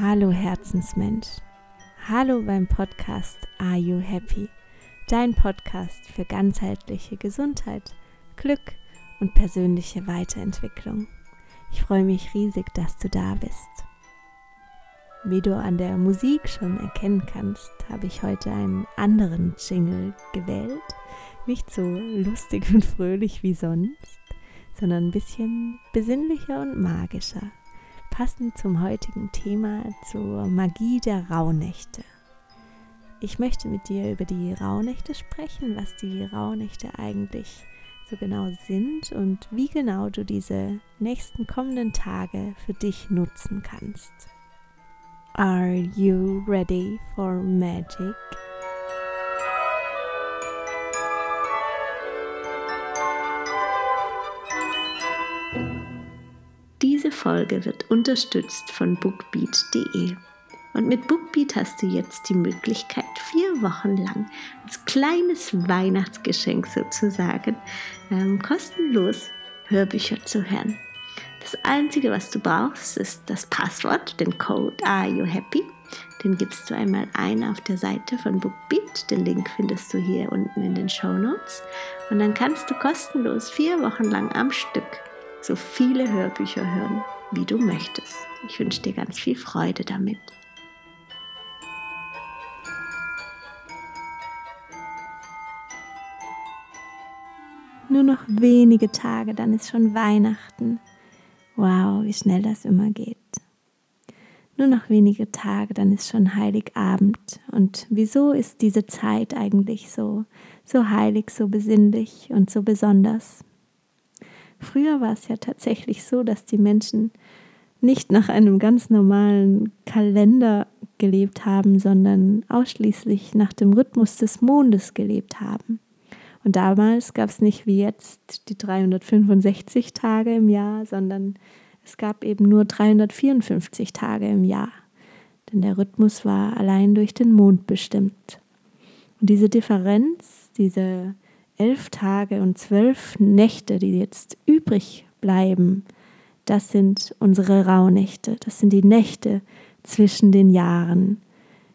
Hallo Herzensmensch. Hallo beim Podcast Are You Happy? Dein Podcast für ganzheitliche Gesundheit, Glück und persönliche Weiterentwicklung. Ich freue mich riesig, dass du da bist. Wie du an der Musik schon erkennen kannst, habe ich heute einen anderen Jingle gewählt. Nicht so lustig und fröhlich wie sonst, sondern ein bisschen besinnlicher und magischer passend zum heutigen Thema zur Magie der Rauhnächte. Ich möchte mit dir über die Rauhnächte sprechen, was die Rauhnächte eigentlich so genau sind und wie genau du diese nächsten kommenden Tage für dich nutzen kannst. Are you ready for magic? Diese Folge wird unterstützt von bookbeat.de. Und mit Bookbeat hast du jetzt die Möglichkeit, vier Wochen lang als kleines Weihnachtsgeschenk sozusagen ähm, kostenlos Hörbücher zu hören. Das Einzige, was du brauchst, ist das Passwort, den Code Are You Happy. Den gibst du einmal ein auf der Seite von Bookbeat. Den Link findest du hier unten in den Show Notes. Und dann kannst du kostenlos vier Wochen lang am Stück so viele Hörbücher hören, wie du möchtest. Ich wünsche dir ganz viel Freude damit. Nur noch wenige Tage, dann ist schon Weihnachten. Wow, wie schnell das immer geht. Nur noch wenige Tage, dann ist schon Heiligabend. Und wieso ist diese Zeit eigentlich so, so heilig, so besinnlich und so besonders? Früher war es ja tatsächlich so, dass die Menschen nicht nach einem ganz normalen Kalender gelebt haben, sondern ausschließlich nach dem Rhythmus des Mondes gelebt haben. Und damals gab es nicht wie jetzt die 365 Tage im Jahr, sondern es gab eben nur 354 Tage im Jahr. Denn der Rhythmus war allein durch den Mond bestimmt. Und diese Differenz, diese elf Tage und zwölf Nächte, die jetzt übrig bleiben, das sind unsere Rauhnächte. Das sind die Nächte zwischen den Jahren.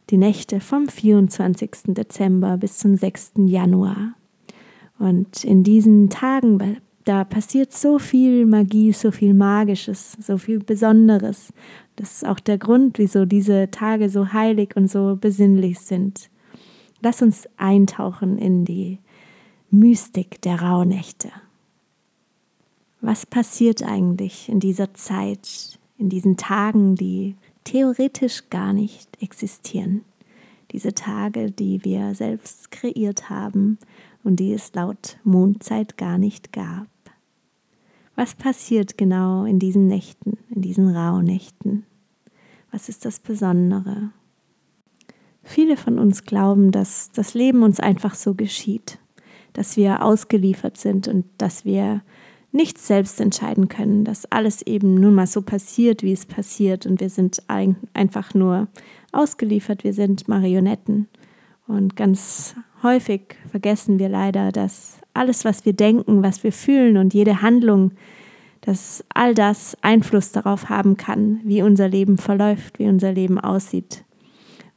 Die Nächte vom 24. Dezember bis zum 6. Januar. Und in diesen Tagen, da passiert so viel Magie, so viel Magisches, so viel Besonderes. Das ist auch der Grund, wieso diese Tage so heilig und so besinnlich sind. Lass uns eintauchen in die Mystik der Rauhnächte. Was passiert eigentlich in dieser Zeit, in diesen Tagen, die theoretisch gar nicht existieren? Diese Tage, die wir selbst kreiert haben und die es laut Mondzeit gar nicht gab. Was passiert genau in diesen Nächten, in diesen Rauhnächten? Was ist das Besondere? Viele von uns glauben, dass das Leben uns einfach so geschieht dass wir ausgeliefert sind und dass wir nichts selbst entscheiden können, dass alles eben nun mal so passiert, wie es passiert und wir sind ein, einfach nur ausgeliefert, wir sind Marionetten. Und ganz häufig vergessen wir leider, dass alles, was wir denken, was wir fühlen und jede Handlung, dass all das Einfluss darauf haben kann, wie unser Leben verläuft, wie unser Leben aussieht.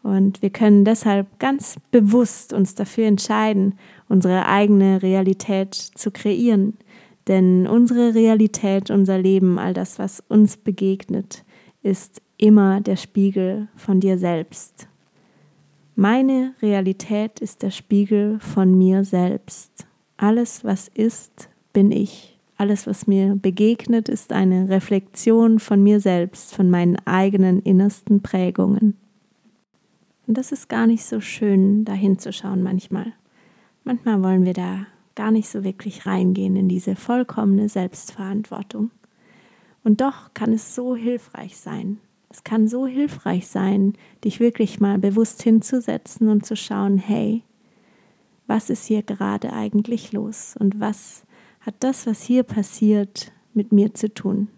Und wir können deshalb ganz bewusst uns dafür entscheiden, unsere eigene Realität zu kreieren. Denn unsere Realität, unser Leben, all das, was uns begegnet, ist immer der Spiegel von dir selbst. Meine Realität ist der Spiegel von mir selbst. Alles, was ist, bin ich. Alles, was mir begegnet, ist eine Reflexion von mir selbst, von meinen eigenen innersten Prägungen. Und das ist gar nicht so schön, da hinzuschauen manchmal. Manchmal wollen wir da gar nicht so wirklich reingehen in diese vollkommene Selbstverantwortung. Und doch kann es so hilfreich sein. Es kann so hilfreich sein, dich wirklich mal bewusst hinzusetzen und zu schauen, hey, was ist hier gerade eigentlich los und was hat das, was hier passiert, mit mir zu tun?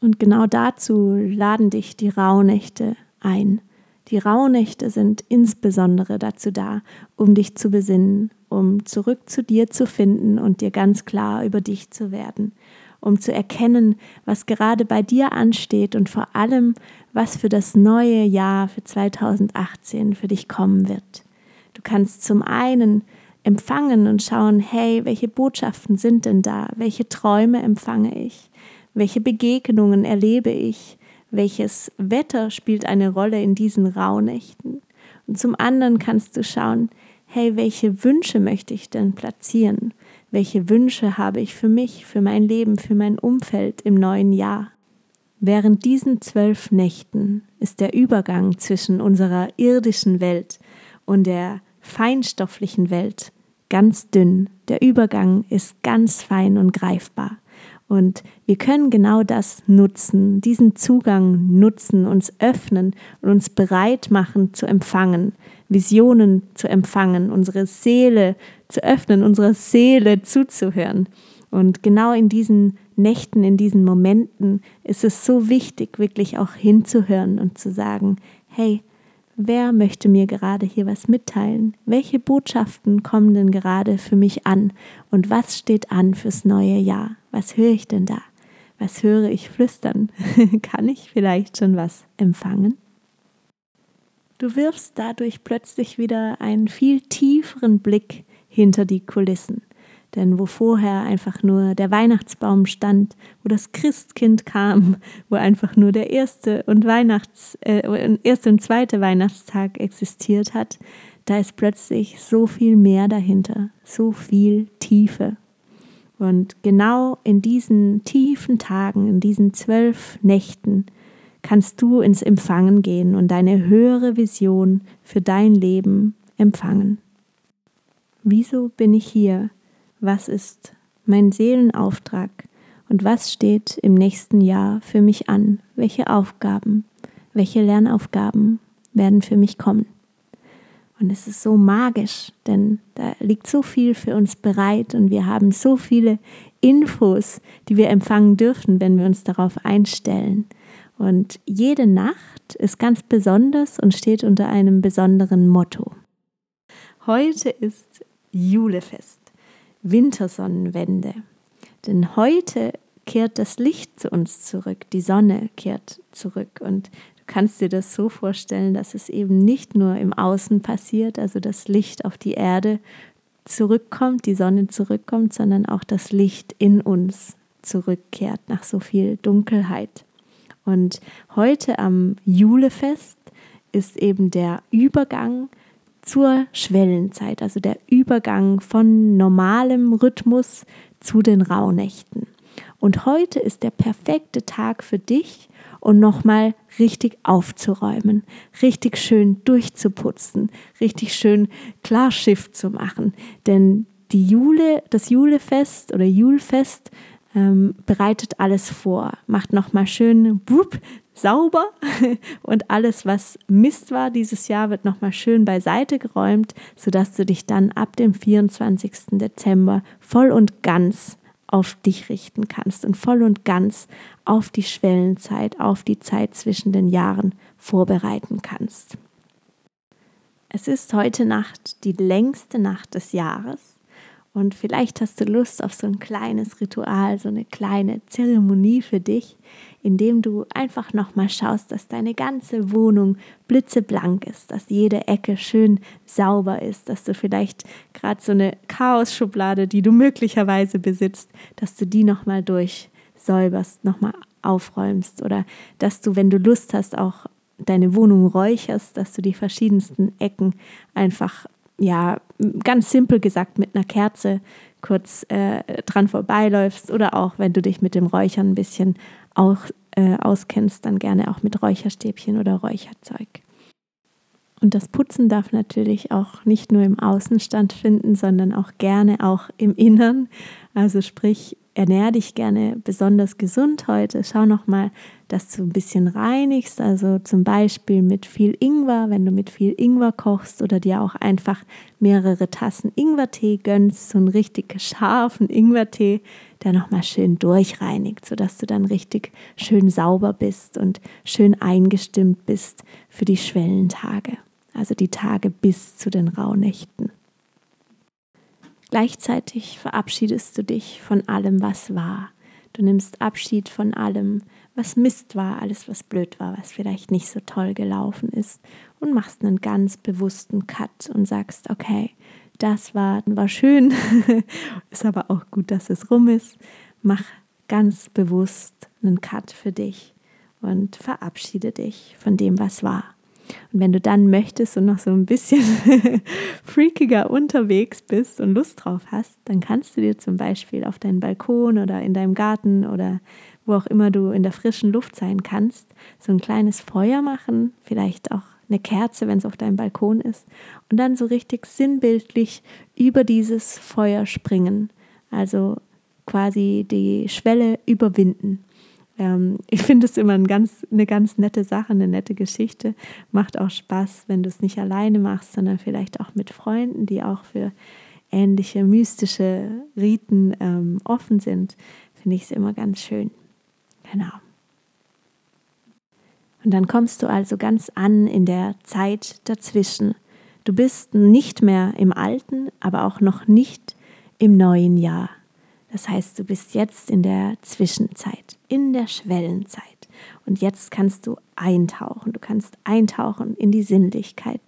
Und genau dazu laden dich die Rauhnächte ein. Die Rauhnächte sind insbesondere dazu da, um dich zu besinnen, um zurück zu dir zu finden und dir ganz klar über dich zu werden, um zu erkennen, was gerade bei dir ansteht und vor allem, was für das neue Jahr für 2018 für dich kommen wird. Du kannst zum einen empfangen und schauen, hey, welche Botschaften sind denn da? Welche Träume empfange ich? Welche Begegnungen erlebe ich? Welches Wetter spielt eine Rolle in diesen Rauhnächten? Und zum anderen kannst du schauen, hey, welche Wünsche möchte ich denn platzieren? Welche Wünsche habe ich für mich, für mein Leben, für mein Umfeld im neuen Jahr? Während diesen zwölf Nächten ist der Übergang zwischen unserer irdischen Welt und der feinstofflichen Welt ganz dünn. Der Übergang ist ganz fein und greifbar. Und wir können genau das nutzen, diesen Zugang nutzen, uns öffnen und uns bereit machen zu empfangen, Visionen zu empfangen, unsere Seele zu öffnen, unserer Seele zuzuhören. Und genau in diesen Nächten, in diesen Momenten ist es so wichtig, wirklich auch hinzuhören und zu sagen, hey, wer möchte mir gerade hier was mitteilen? Welche Botschaften kommen denn gerade für mich an? Und was steht an fürs neue Jahr? Was höre ich denn da? Was höre ich flüstern? Kann ich vielleicht schon was empfangen? Du wirfst dadurch plötzlich wieder einen viel tieferen Blick hinter die Kulissen. Denn wo vorher einfach nur der Weihnachtsbaum stand, wo das Christkind kam, wo einfach nur der erste und Weihnachts, äh, erste und zweite Weihnachtstag existiert hat, da ist plötzlich so viel mehr dahinter, so viel Tiefe. Und genau in diesen tiefen Tagen, in diesen zwölf Nächten, kannst du ins Empfangen gehen und deine höhere Vision für dein Leben empfangen. Wieso bin ich hier? was ist mein Seelenauftrag und was steht im nächsten Jahr für mich an, welche Aufgaben, welche Lernaufgaben werden für mich kommen. Und es ist so magisch, denn da liegt so viel für uns bereit und wir haben so viele Infos, die wir empfangen dürfen, wenn wir uns darauf einstellen. Und jede Nacht ist ganz besonders und steht unter einem besonderen Motto. Heute ist Julefest. Wintersonnenwende. Denn heute kehrt das Licht zu uns zurück, die Sonne kehrt zurück und kannst dir das so vorstellen, dass es eben nicht nur im Außen passiert, also das Licht auf die Erde zurückkommt, die Sonne zurückkommt, sondern auch das Licht in uns zurückkehrt nach so viel Dunkelheit. Und heute am Julefest ist eben der Übergang zur Schwellenzeit, also der Übergang von normalem Rhythmus zu den Rauhnächten. Und heute ist der perfekte Tag für dich, um nochmal richtig aufzuräumen, richtig schön durchzuputzen, richtig schön Klarschiff zu machen. Denn die Jule, das Julefest oder Julfest ähm, bereitet alles vor, macht nochmal schön wupp, sauber und alles, was Mist war dieses Jahr, wird nochmal schön beiseite geräumt, sodass du dich dann ab dem 24. Dezember voll und ganz auf dich richten kannst und voll und ganz auf die Schwellenzeit, auf die Zeit zwischen den Jahren vorbereiten kannst. Es ist heute Nacht die längste Nacht des Jahres und vielleicht hast du Lust auf so ein kleines Ritual, so eine kleine Zeremonie für dich, indem du einfach nochmal schaust, dass deine ganze Wohnung blitzeblank ist, dass jede Ecke schön sauber ist, dass du vielleicht gerade so eine Chaos-Schublade, die du möglicherweise besitzt, dass du die nochmal durchsäuberst, nochmal aufräumst oder dass du, wenn du Lust hast, auch deine Wohnung räucherst, dass du die verschiedensten Ecken einfach ja, ganz simpel gesagt mit einer Kerze kurz äh, dran vorbeiläufst oder auch, wenn du dich mit dem Räuchern ein bisschen auch, äh, auskennst, dann gerne auch mit Räucherstäbchen oder Räucherzeug. Und das Putzen darf natürlich auch nicht nur im Außen stattfinden, sondern auch gerne auch im Innern. Also sprich, ernähr dich gerne besonders gesund heute. Schau nochmal, dass du ein bisschen reinigst, also zum Beispiel mit viel Ingwer, wenn du mit viel Ingwer kochst oder dir auch einfach mehrere Tassen Ingwertee gönnst, so einen richtig scharfen Ingwertee, der nochmal schön durchreinigt, sodass du dann richtig schön sauber bist und schön eingestimmt bist für die Schwellentage, also die Tage bis zu den Rauhnächten. Gleichzeitig verabschiedest du dich von allem, was war. Du nimmst Abschied von allem, was Mist war, alles, was blöd war, was vielleicht nicht so toll gelaufen ist und machst einen ganz bewussten Cut und sagst, okay, das war, war schön, ist aber auch gut, dass es rum ist. Mach ganz bewusst einen Cut für dich und verabschiede dich von dem, was war. Und wenn du dann möchtest und noch so ein bisschen freakiger unterwegs bist und Lust drauf hast, dann kannst du dir zum Beispiel auf deinen Balkon oder in deinem Garten oder wo auch immer du in der frischen Luft sein kannst, so ein kleines Feuer machen, vielleicht auch eine Kerze, wenn es auf deinem Balkon ist, und dann so richtig sinnbildlich über dieses Feuer springen. Also quasi die Schwelle überwinden. Ähm, ich finde es immer ein ganz, eine ganz nette Sache, eine nette Geschichte. Macht auch Spaß, wenn du es nicht alleine machst, sondern vielleicht auch mit Freunden, die auch für ähnliche mystische Riten ähm, offen sind. Finde ich es immer ganz schön. Genau. Und dann kommst du also ganz an in der Zeit dazwischen. Du bist nicht mehr im alten, aber auch noch nicht im neuen Jahr. Das heißt, du bist jetzt in der Zwischenzeit, in der Schwellenzeit. Und jetzt kannst du eintauchen. Du kannst eintauchen in die Sinnlichkeit,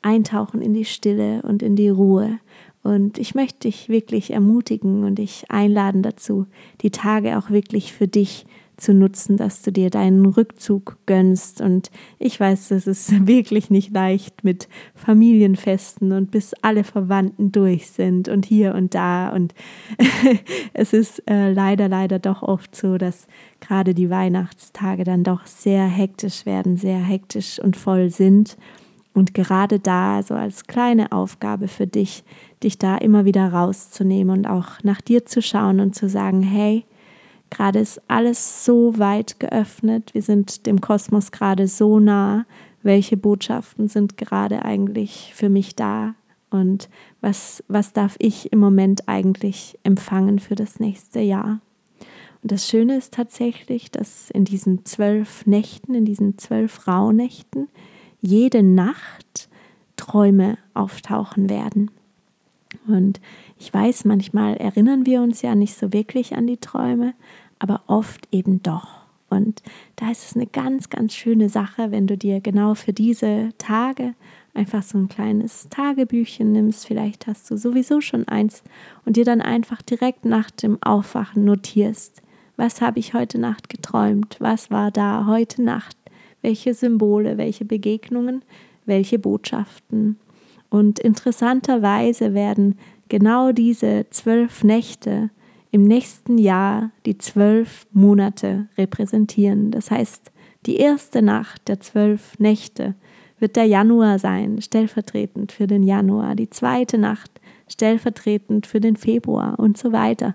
eintauchen in die Stille und in die Ruhe. Und ich möchte dich wirklich ermutigen und dich einladen dazu, die Tage auch wirklich für dich zu nutzen, dass du dir deinen Rückzug gönnst. Und ich weiß, das ist wirklich nicht leicht mit Familienfesten und bis alle Verwandten durch sind und hier und da. Und es ist äh, leider, leider doch oft so, dass gerade die Weihnachtstage dann doch sehr hektisch werden, sehr hektisch und voll sind. Und gerade da, so als kleine Aufgabe für dich, dich da immer wieder rauszunehmen und auch nach dir zu schauen und zu sagen, hey, Gerade ist alles so weit geöffnet. Wir sind dem Kosmos gerade so nah. Welche Botschaften sind gerade eigentlich für mich da? Und was, was darf ich im Moment eigentlich empfangen für das nächste Jahr? Und das Schöne ist tatsächlich, dass in diesen zwölf Nächten, in diesen zwölf Rauhnächten, jede Nacht Träume auftauchen werden. Und ich weiß, manchmal erinnern wir uns ja nicht so wirklich an die Träume, aber oft eben doch. Und da ist es eine ganz, ganz schöne Sache, wenn du dir genau für diese Tage einfach so ein kleines Tagebüchchen nimmst. Vielleicht hast du sowieso schon eins und dir dann einfach direkt nach dem Aufwachen notierst. Was habe ich heute Nacht geträumt? Was war da heute Nacht? Welche Symbole, welche Begegnungen, welche Botschaften? Und interessanterweise werden genau diese zwölf Nächte im nächsten Jahr die zwölf Monate repräsentieren. Das heißt, die erste Nacht der zwölf Nächte wird der Januar sein, stellvertretend für den Januar, die zweite Nacht stellvertretend für den Februar und so weiter.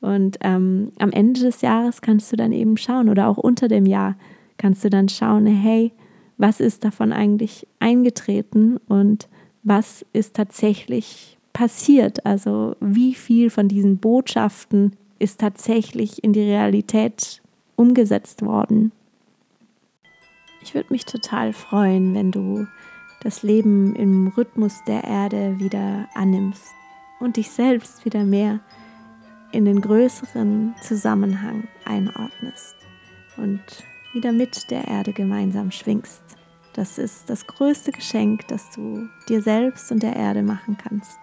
Und ähm, am Ende des Jahres kannst du dann eben schauen oder auch unter dem Jahr kannst du dann schauen, hey, was ist davon eigentlich eingetreten und was ist tatsächlich passiert. Also wie viel von diesen Botschaften ist tatsächlich in die Realität umgesetzt worden. Ich würde mich total freuen, wenn du das Leben im Rhythmus der Erde wieder annimmst und dich selbst wieder mehr in den größeren Zusammenhang einordnest und wieder mit der Erde gemeinsam schwingst. Das ist das größte Geschenk, das du dir selbst und der Erde machen kannst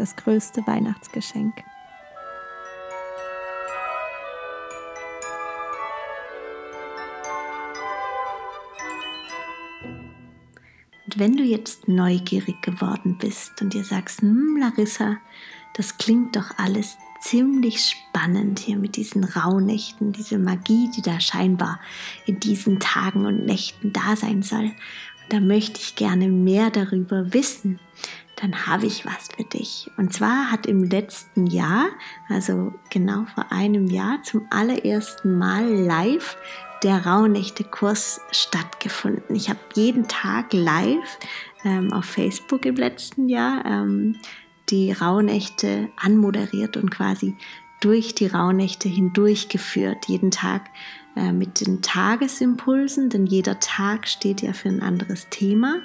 das größte Weihnachtsgeschenk. Und wenn du jetzt neugierig geworden bist und dir sagst, hm, Larissa, das klingt doch alles ziemlich spannend hier mit diesen Rauhnächten, diese Magie, die da scheinbar in diesen Tagen und Nächten da sein soll. Und da möchte ich gerne mehr darüber wissen dann habe ich was für dich. Und zwar hat im letzten Jahr, also genau vor einem Jahr, zum allerersten Mal live der Rauhnächte-Kurs stattgefunden. Ich habe jeden Tag live ähm, auf Facebook im letzten Jahr ähm, die Rauhnächte anmoderiert und quasi durch die Rauhnächte hindurchgeführt. Jeden Tag äh, mit den Tagesimpulsen, denn jeder Tag steht ja für ein anderes Thema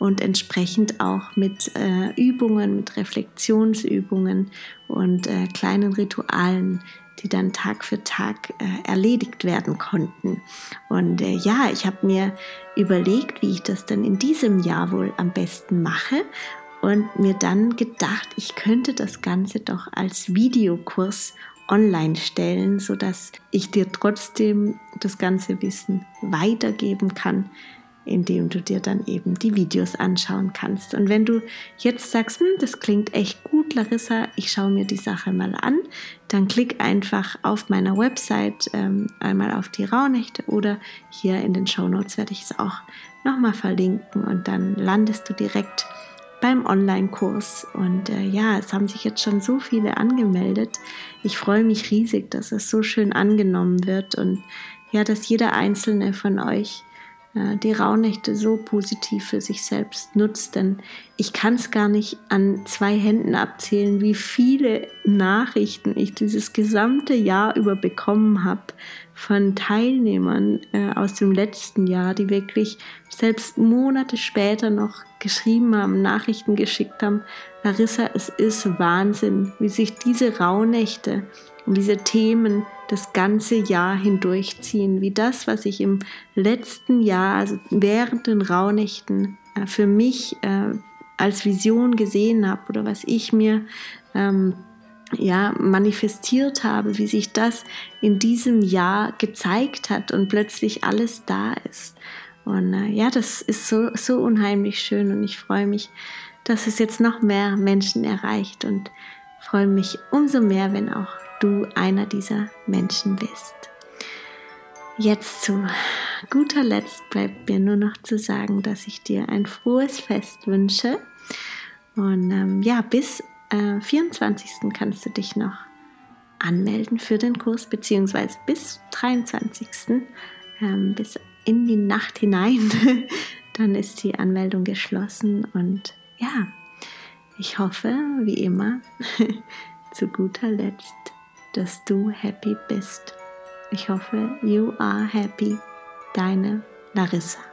und entsprechend auch mit äh, Übungen, mit Reflexionsübungen und äh, kleinen Ritualen, die dann Tag für Tag äh, erledigt werden konnten. Und äh, ja, ich habe mir überlegt, wie ich das dann in diesem Jahr wohl am besten mache und mir dann gedacht, ich könnte das Ganze doch als Videokurs online stellen, sodass ich dir trotzdem das ganze Wissen weitergeben kann, indem du dir dann eben die Videos anschauen kannst. Und wenn du jetzt sagst, hm, das klingt echt gut, Larissa, ich schaue mir die Sache mal an, dann klick einfach auf meiner Website ähm, einmal auf die Rauhnächte oder hier in den Show Notes werde ich es auch nochmal verlinken und dann landest du direkt beim Online-Kurs. Und äh, ja, es haben sich jetzt schon so viele angemeldet. Ich freue mich riesig, dass es so schön angenommen wird und ja, dass jeder einzelne von euch die Rauhnächte so positiv für sich selbst nutzt. Denn ich kann es gar nicht an zwei Händen abzählen, wie viele Nachrichten ich dieses gesamte Jahr über bekommen habe von Teilnehmern äh, aus dem letzten Jahr, die wirklich selbst Monate später noch geschrieben haben, Nachrichten geschickt haben. Larissa, es ist Wahnsinn, wie sich diese Rauhnächte und diese Themen das ganze Jahr hindurchziehen, wie das, was ich im letzten Jahr, also während den Rauhnächten, äh, für mich äh, als Vision gesehen habe oder was ich mir ähm, ja, manifestiert habe, wie sich das in diesem Jahr gezeigt hat und plötzlich alles da ist. Und äh, ja, das ist so, so unheimlich schön und ich freue mich, dass es jetzt noch mehr Menschen erreicht und freue mich umso mehr, wenn auch du einer dieser Menschen bist. Jetzt zu guter Letzt bleibt mir nur noch zu sagen, dass ich dir ein frohes Fest wünsche. Und ähm, ja, bis äh, 24. kannst du dich noch anmelden für den Kurs, beziehungsweise bis 23. Ähm, bis in die Nacht hinein. Dann ist die Anmeldung geschlossen und ja, ich hoffe, wie immer, zu guter Letzt, dass du happy bist. Ich hoffe, you are happy. Deine Larissa.